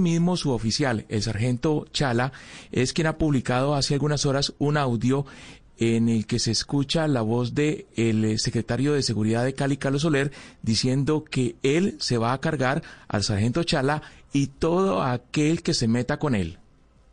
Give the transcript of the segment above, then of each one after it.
mismo su oficial, el sargento Chala, es quien ha publicado hace algunas horas un audio en el que se escucha la voz de el secretario de Seguridad de Cali, Carlos Soler, diciendo que él se va a cargar al sargento Chala y todo aquel que se meta con él.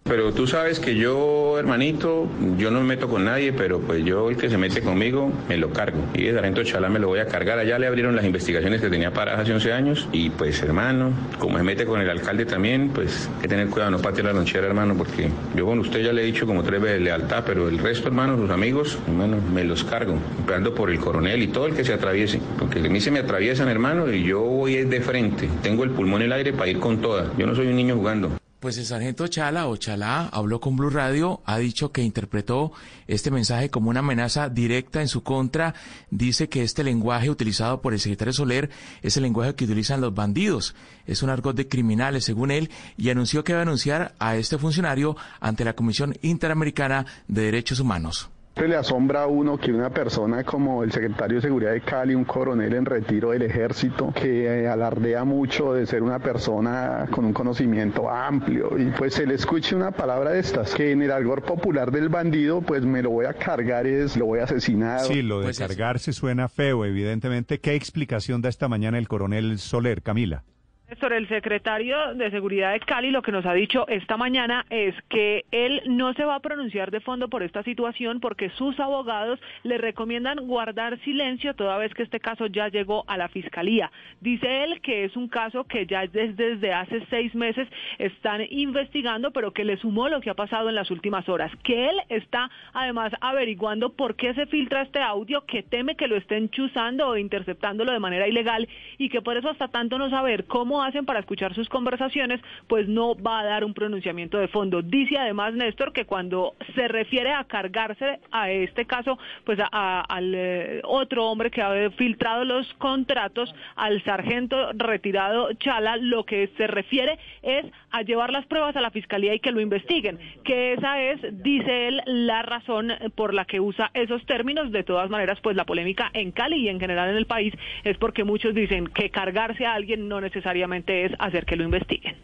Pero tú sabes que yo, hermanito, yo no me meto con nadie, pero pues yo el que se mete conmigo me lo cargo. Y el sargento Chala me lo voy a cargar. Allá le abrieron las investigaciones que tenía paradas hace 11 años. Y pues, hermano, como se mete con el alcalde también, pues hay que tener cuidado, no patear la lonchera, hermano, porque yo con usted ya le he dicho como tres veces lealtad, pero el resto, hermano, sus amigos, hermano, me los cargo. Empezando por el coronel y todo el que se atraviese. Porque a mí se me atraviesan, hermano, y yo voy de frente. Tengo el pulmón en el aire para ir con toda. Yo no soy un niño jugando. Pues el sargento Chala o Chalá habló con Blue Radio, ha dicho que interpretó este mensaje como una amenaza directa en su contra. Dice que este lenguaje utilizado por el secretario Soler es el lenguaje que utilizan los bandidos. Es un argot de criminales, según él, y anunció que va a anunciar a este funcionario ante la Comisión Interamericana de Derechos Humanos. Se le asombra a uno que una persona como el secretario de Seguridad de Cali, un coronel en retiro del ejército, que eh, alardea mucho de ser una persona con un conocimiento amplio, y pues se le escuche una palabra de estas, que en el algor popular del bandido, pues me lo voy a cargar, es lo voy a asesinar. Sí, lo de Pues es- cargarse suena feo, evidentemente. ¿Qué explicación da esta mañana el coronel Soler, Camila? Néstor, el secretario de Seguridad de Cali lo que nos ha dicho esta mañana es que él no se va a pronunciar de fondo por esta situación porque sus abogados le recomiendan guardar silencio toda vez que este caso ya llegó a la fiscalía. Dice él que es un caso que ya desde, hace seis meses están investigando, pero que le sumó lo que ha pasado en las últimas horas. Que él está además averiguando por qué se filtra este audio, que teme que lo estén chuzando o interceptándolo de manera ilegal y que por eso hasta tanto no saber cómo hacen para escuchar sus conversaciones, pues no va a dar un pronunciamiento de fondo. Dice además Néstor que cuando se refiere a cargarse a este caso, pues a- al eh, otro hombre que ha filtrado los contratos, al sargento retirado Chala, lo que se refiere es a llevar las pruebas a la fiscalía y que lo investiguen, que esa es, dice él, la razón por la que usa esos términos. De todas maneras, pues la polémica en Cali y en general en el país es porque muchos dicen que cargarse a alguien no necesariamente es hacer que lo investiguen.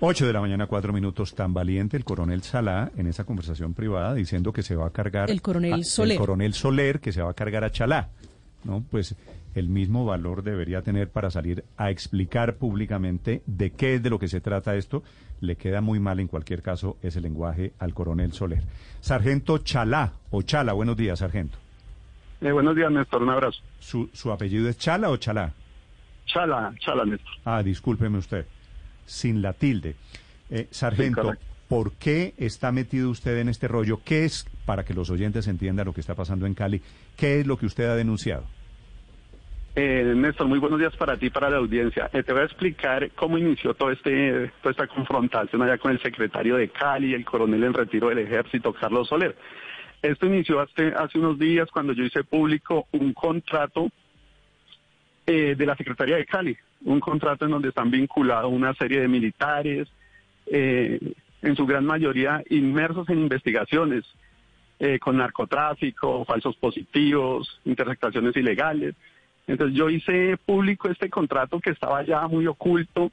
8 de la mañana, cuatro minutos. Tan valiente el coronel Salá en esa conversación privada diciendo que se va a cargar. El coronel a- Soler. El coronel Soler que se va a cargar a Chalá. ¿no? Pues el mismo valor debería tener para salir a explicar públicamente de qué es de lo que se trata esto. Le queda muy mal en cualquier caso ese lenguaje al coronel Soler. Sargento Chalá o Chala, buenos días, sargento. Eh, buenos días, Néstor, un abrazo. ¿Su, su apellido es Chala o Chalá? Chala, chala, Néstor. Ah, discúlpeme usted, sin la tilde. Eh, sargento. ¿por qué está metido usted en este rollo? ¿Qué es, para que los oyentes entiendan lo que está pasando en Cali, qué es lo que usted ha denunciado? Eh, Néstor, muy buenos días para ti y para la audiencia. Eh, te voy a explicar cómo inició todo este, toda esta confrontación allá con el secretario de Cali, el coronel en retiro del ejército, Carlos Soler. Esto inició hace, hace unos días cuando yo hice público un contrato eh, de la Secretaría de Cali, un contrato en donde están vinculados una serie de militares, eh, en su gran mayoría inmersos en investigaciones eh, con narcotráfico, falsos positivos, interceptaciones ilegales. Entonces yo hice público este contrato que estaba ya muy oculto,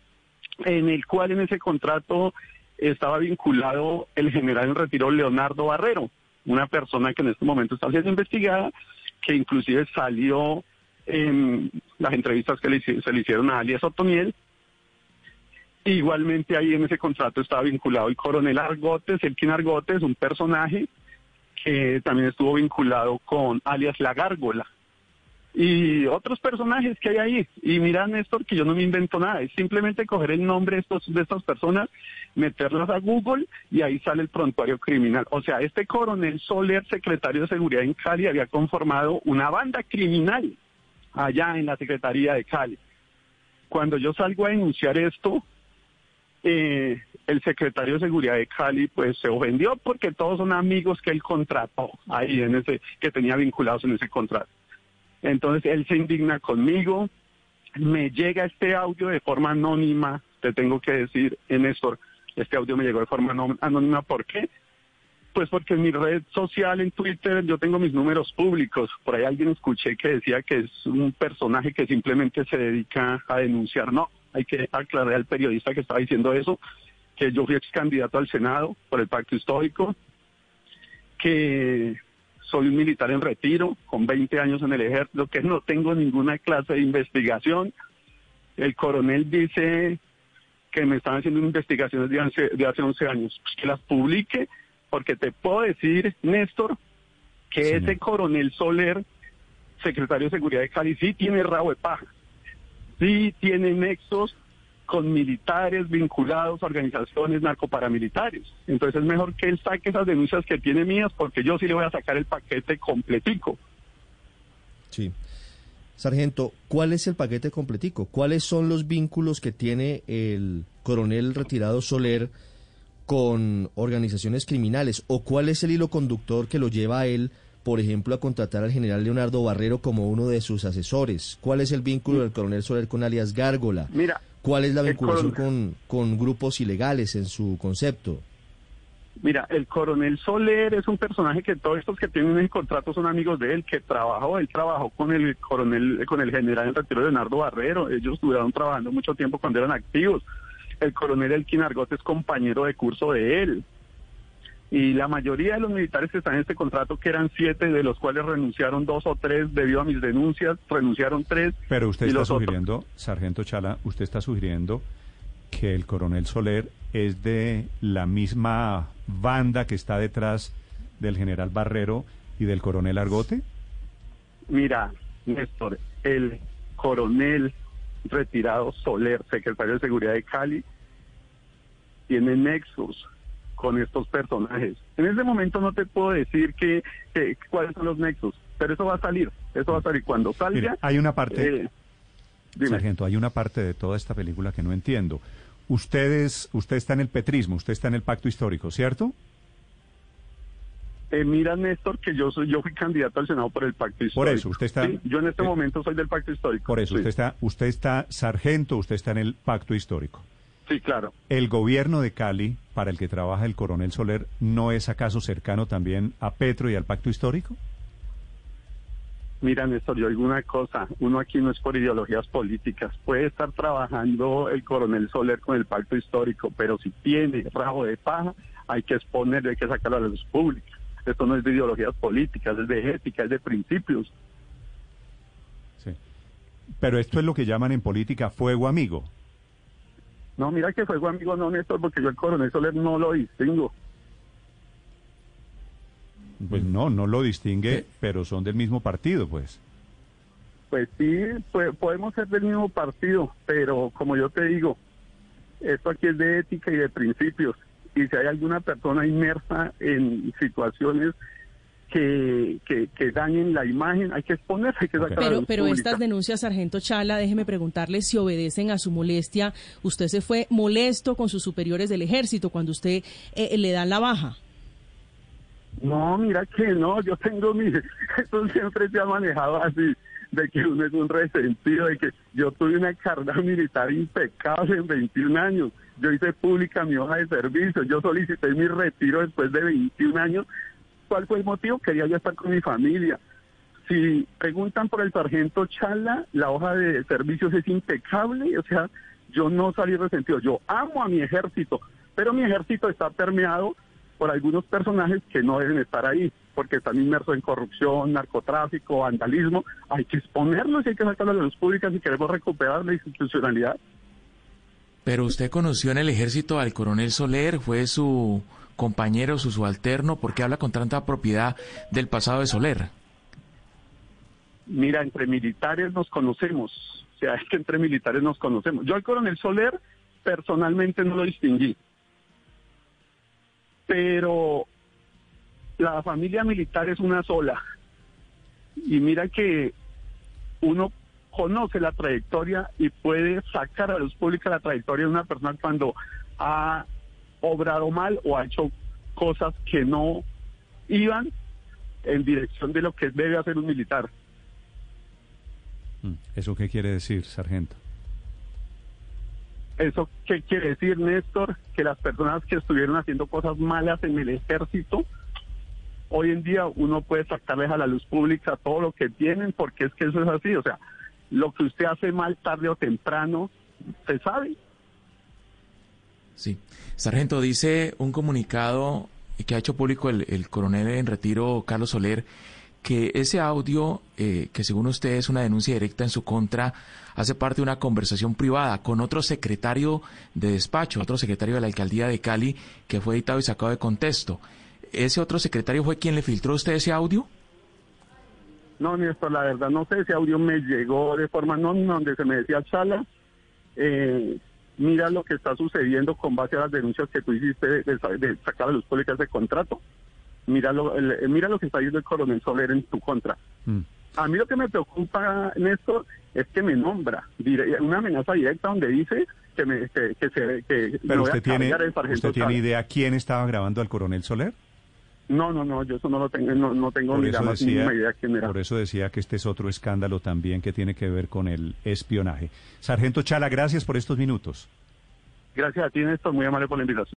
en el cual en ese contrato estaba vinculado el general en retiro Leonardo Barrero, una persona que en este momento está siendo investigada, que inclusive salió en las entrevistas que le se le hicieron a alias Otoniel. Igualmente ahí en ese contrato estaba vinculado el coronel Argotes, Elkin Argotes, un personaje que también estuvo vinculado con alias La Gárgola y otros personajes que hay ahí. Y mira, Néstor, que yo no me invento nada, es simplemente coger el nombre de, estos, de estas personas, meterlas a Google y ahí sale el prontuario criminal. O sea, este coronel Soler, secretario de Seguridad en Cali, había conformado una banda criminal allá en la Secretaría de Cali. Cuando yo salgo a denunciar esto, eh, el secretario de Seguridad de Cali pues se ofendió porque todos son amigos que él contrató ahí en ese que tenía vinculados en ese contrato. Entonces él se indigna conmigo, me llega este audio de forma anónima, te tengo que decir, eh, Néstor, este audio me llegó de forma anó- anónima, ¿por qué? Pues porque en mi red social, en Twitter, yo tengo mis números públicos. Por ahí alguien escuché que decía que es un personaje que simplemente se dedica a denunciar. No, hay que aclarar al periodista que estaba diciendo eso, que yo fui ex candidato al Senado por el pacto histórico, que soy un militar en retiro, con 20 años en el ejército, que no tengo ninguna clase de investigación. El coronel dice que me están haciendo investigaciones de hace, de hace 11 años, pues que las publique, porque te puedo decir, Néstor, que ese coronel Soler, secretario de Seguridad de Cali, sí tiene rabo de paja, sí tiene nexos con militares vinculados a organizaciones narcoparamilitares. Entonces es mejor que él saque esas denuncias que tiene mías porque yo sí le voy a sacar el paquete completico. Sí. Sargento, ¿cuál es el paquete completico? ¿Cuáles son los vínculos que tiene el coronel retirado Soler con organizaciones criminales? ¿O cuál es el hilo conductor que lo lleva a él, por ejemplo, a contratar al general Leonardo Barrero como uno de sus asesores? ¿Cuál es el vínculo del coronel Soler con alias Gárgola? Mira, ¿Cuál es la vinculación con, con grupos ilegales en su concepto? Mira, el coronel Soler es un personaje que todos estos que tienen el contrato son amigos de él, que trabajó, él trabajó con el coronel, con el general en retiro Leonardo Barrero, ellos estuvieron trabajando mucho tiempo cuando eran activos. El coronel Elkin Argot es compañero de curso de él. Y la mayoría de los militares que están en este contrato, que eran siete, de los cuales renunciaron dos o tres debido a mis denuncias, renunciaron tres. Pero usted está sugiriendo, sargento Chala, usted está sugiriendo que el coronel Soler es de la misma banda que está detrás del general Barrero y del coronel Argote? Mira, Néstor, el coronel retirado Soler, secretario de Seguridad de Cali, tiene nexos con estos personajes. En este momento no te puedo decir que, cuáles son los nexos, pero eso va a salir, eso va a salir cuando salga. hay una parte, eh, sargento, hay una parte de toda esta película que no entiendo. Ustedes, usted está en el petrismo, usted está en el pacto histórico, ¿cierto? Eh, mira, Néstor, que yo soy, yo fui candidato al Senado por el pacto histórico. Por eso, usted está. yo en este eh, momento soy del pacto histórico. Por eso, usted está, usted está sargento, usted está en el pacto histórico. Sí, claro. ¿El gobierno de Cali, para el que trabaja el coronel Soler, no es acaso cercano también a Petro y al pacto histórico? Mira, Néstor, yo digo una cosa, uno aquí no es por ideologías políticas, puede estar trabajando el coronel Soler con el pacto histórico, pero si tiene rabo de paja, hay que exponerlo, hay que sacarlo a la luz pública. Esto no es de ideologías políticas, es de ética, es de principios. Sí. Pero esto es lo que llaman en política fuego amigo. No, mira que fuego amigo no, Néstor, porque yo el coronel Soler no lo distingo. Pues no, no lo distingue, pero son del mismo partido, pues. Pues sí, podemos ser del mismo partido, pero como yo te digo, esto aquí es de ética y de principios. Y si hay alguna persona inmersa en situaciones que, que, dañen la imagen, hay que exponerse, hay que sacar Pero, pero estas denuncias, Sargento Chala, déjeme preguntarle si obedecen a su molestia. Usted se fue molesto con sus superiores del ejército cuando usted eh, le da la baja. No, mira que no, yo tengo mi, eso siempre se ha manejado así, de que uno es un resentido, de que yo tuve una carrera militar impecable en 21 años, yo hice pública mi hoja de servicio, yo solicité mi retiro después de 21 años ¿Cuál fue el motivo? Quería ya estar con mi familia. Si preguntan por el sargento Chala, la hoja de servicios es impecable, o sea, yo no salí resentido, yo amo a mi ejército, pero mi ejército está permeado por algunos personajes que no deben estar ahí, porque están inmersos en corrupción, narcotráfico, vandalismo, hay que exponerlos y hay que sacar a las luz públicas si queremos recuperar la institucionalidad. Pero usted conoció en el ejército al coronel Soler, fue su compañero, su subalterno? ¿Por qué habla con tanta propiedad del pasado de Soler? Mira, entre militares nos conocemos. O sea, es que entre militares nos conocemos. Yo al coronel Soler personalmente no lo distinguí. Pero la familia militar es una sola. Y mira que uno conoce la trayectoria y puede sacar a luz pública la trayectoria de una persona cuando ha obrado mal o ha hecho cosas que no iban en dirección de lo que debe hacer un militar. Mm, ¿Eso qué quiere decir, sargento? ¿Eso qué quiere decir, Néstor? Que las personas que estuvieron haciendo cosas malas en el ejército, hoy en día uno puede sacarles a la luz pública todo lo que tienen, porque es que eso es así. O sea, lo que usted hace mal tarde o temprano se sabe. Sí. Sargento, dice un comunicado que ha hecho público el, el coronel en retiro, Carlos Soler, que ese audio, eh, que según usted es una denuncia directa en su contra, hace parte de una conversación privada con otro secretario de despacho, otro secretario de la alcaldía de Cali, que fue editado y sacado de contexto. ¿Ese otro secretario fue quien le filtró a usted ese audio? No, Néstor, la verdad no sé, ese audio me llegó de forma anónima donde se me decía Chala, eh, mira lo que está sucediendo con base a las denuncias que tú hiciste de, de, de sacar a los públicos de contrato. Mira lo, el, mira lo que está diciendo el coronel Soler en tu contra. Mm. A mí lo que me preocupa, Néstor, es que me nombra dire- una amenaza directa donde dice que, me, que, que se que me Pero voy a tiene, usted tiene idea quién estaba grabando al coronel Soler. No, no, no, yo eso no lo tengo, no, no tengo ni la más decía, mínima idea quién era. por eso decía que este es otro escándalo también que tiene que ver con el espionaje. Sargento Chala, gracias por estos minutos. Gracias a ti, Néstor, muy amable por la invitación.